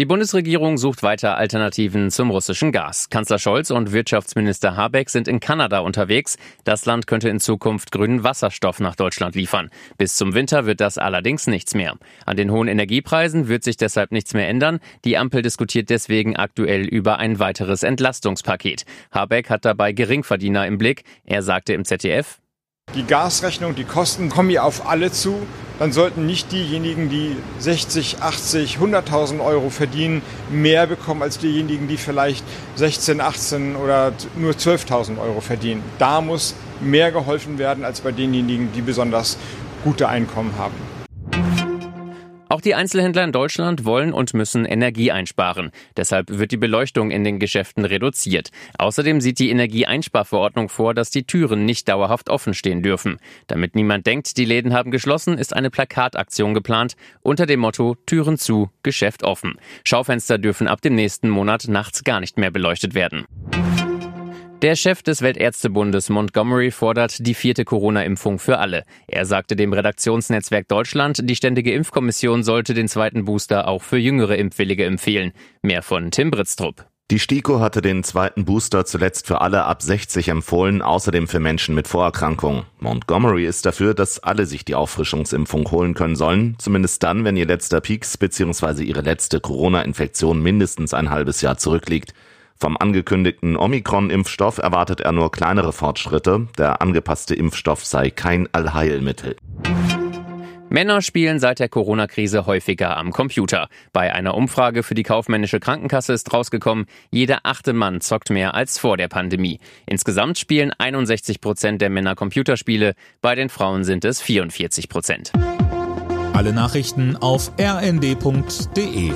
Die Bundesregierung sucht weiter Alternativen zum russischen Gas. Kanzler Scholz und Wirtschaftsminister Habeck sind in Kanada unterwegs. Das Land könnte in Zukunft grünen Wasserstoff nach Deutschland liefern. Bis zum Winter wird das allerdings nichts mehr. An den hohen Energiepreisen wird sich deshalb nichts mehr ändern. Die Ampel diskutiert deswegen aktuell über ein weiteres Entlastungspaket. Habeck hat dabei Geringverdiener im Blick. Er sagte im ZDF, die Gasrechnung, die Kosten kommen ja auf alle zu. Dann sollten nicht diejenigen, die 60, 80, 100.000 Euro verdienen, mehr bekommen als diejenigen, die vielleicht 16, 18 oder nur 12.000 Euro verdienen. Da muss mehr geholfen werden als bei denjenigen, die besonders gute Einkommen haben. Auch die Einzelhändler in Deutschland wollen und müssen Energie einsparen. Deshalb wird die Beleuchtung in den Geschäften reduziert. Außerdem sieht die Energieeinsparverordnung vor, dass die Türen nicht dauerhaft offen stehen dürfen. Damit niemand denkt, die Läden haben geschlossen, ist eine Plakataktion geplant unter dem Motto Türen zu, Geschäft offen. Schaufenster dürfen ab dem nächsten Monat nachts gar nicht mehr beleuchtet werden. Der Chef des Weltärztebundes Montgomery fordert die vierte Corona-Impfung für alle. Er sagte dem Redaktionsnetzwerk Deutschland, die Ständige Impfkommission sollte den zweiten Booster auch für jüngere Impfwillige empfehlen. Mehr von Tim Britztrup. Die STIKO hatte den zweiten Booster zuletzt für alle ab 60 empfohlen, außerdem für Menschen mit Vorerkrankungen. Montgomery ist dafür, dass alle sich die Auffrischungsimpfung holen können sollen, zumindest dann, wenn ihr letzter Peaks bzw. ihre letzte Corona-Infektion mindestens ein halbes Jahr zurückliegt. Vom angekündigten Omikron-Impfstoff erwartet er nur kleinere Fortschritte. Der angepasste Impfstoff sei kein Allheilmittel. Männer spielen seit der Corona-Krise häufiger am Computer. Bei einer Umfrage für die kaufmännische Krankenkasse ist rausgekommen, jeder achte Mann zockt mehr als vor der Pandemie. Insgesamt spielen 61 Prozent der Männer Computerspiele, bei den Frauen sind es 44 Prozent. Alle Nachrichten auf rnd.de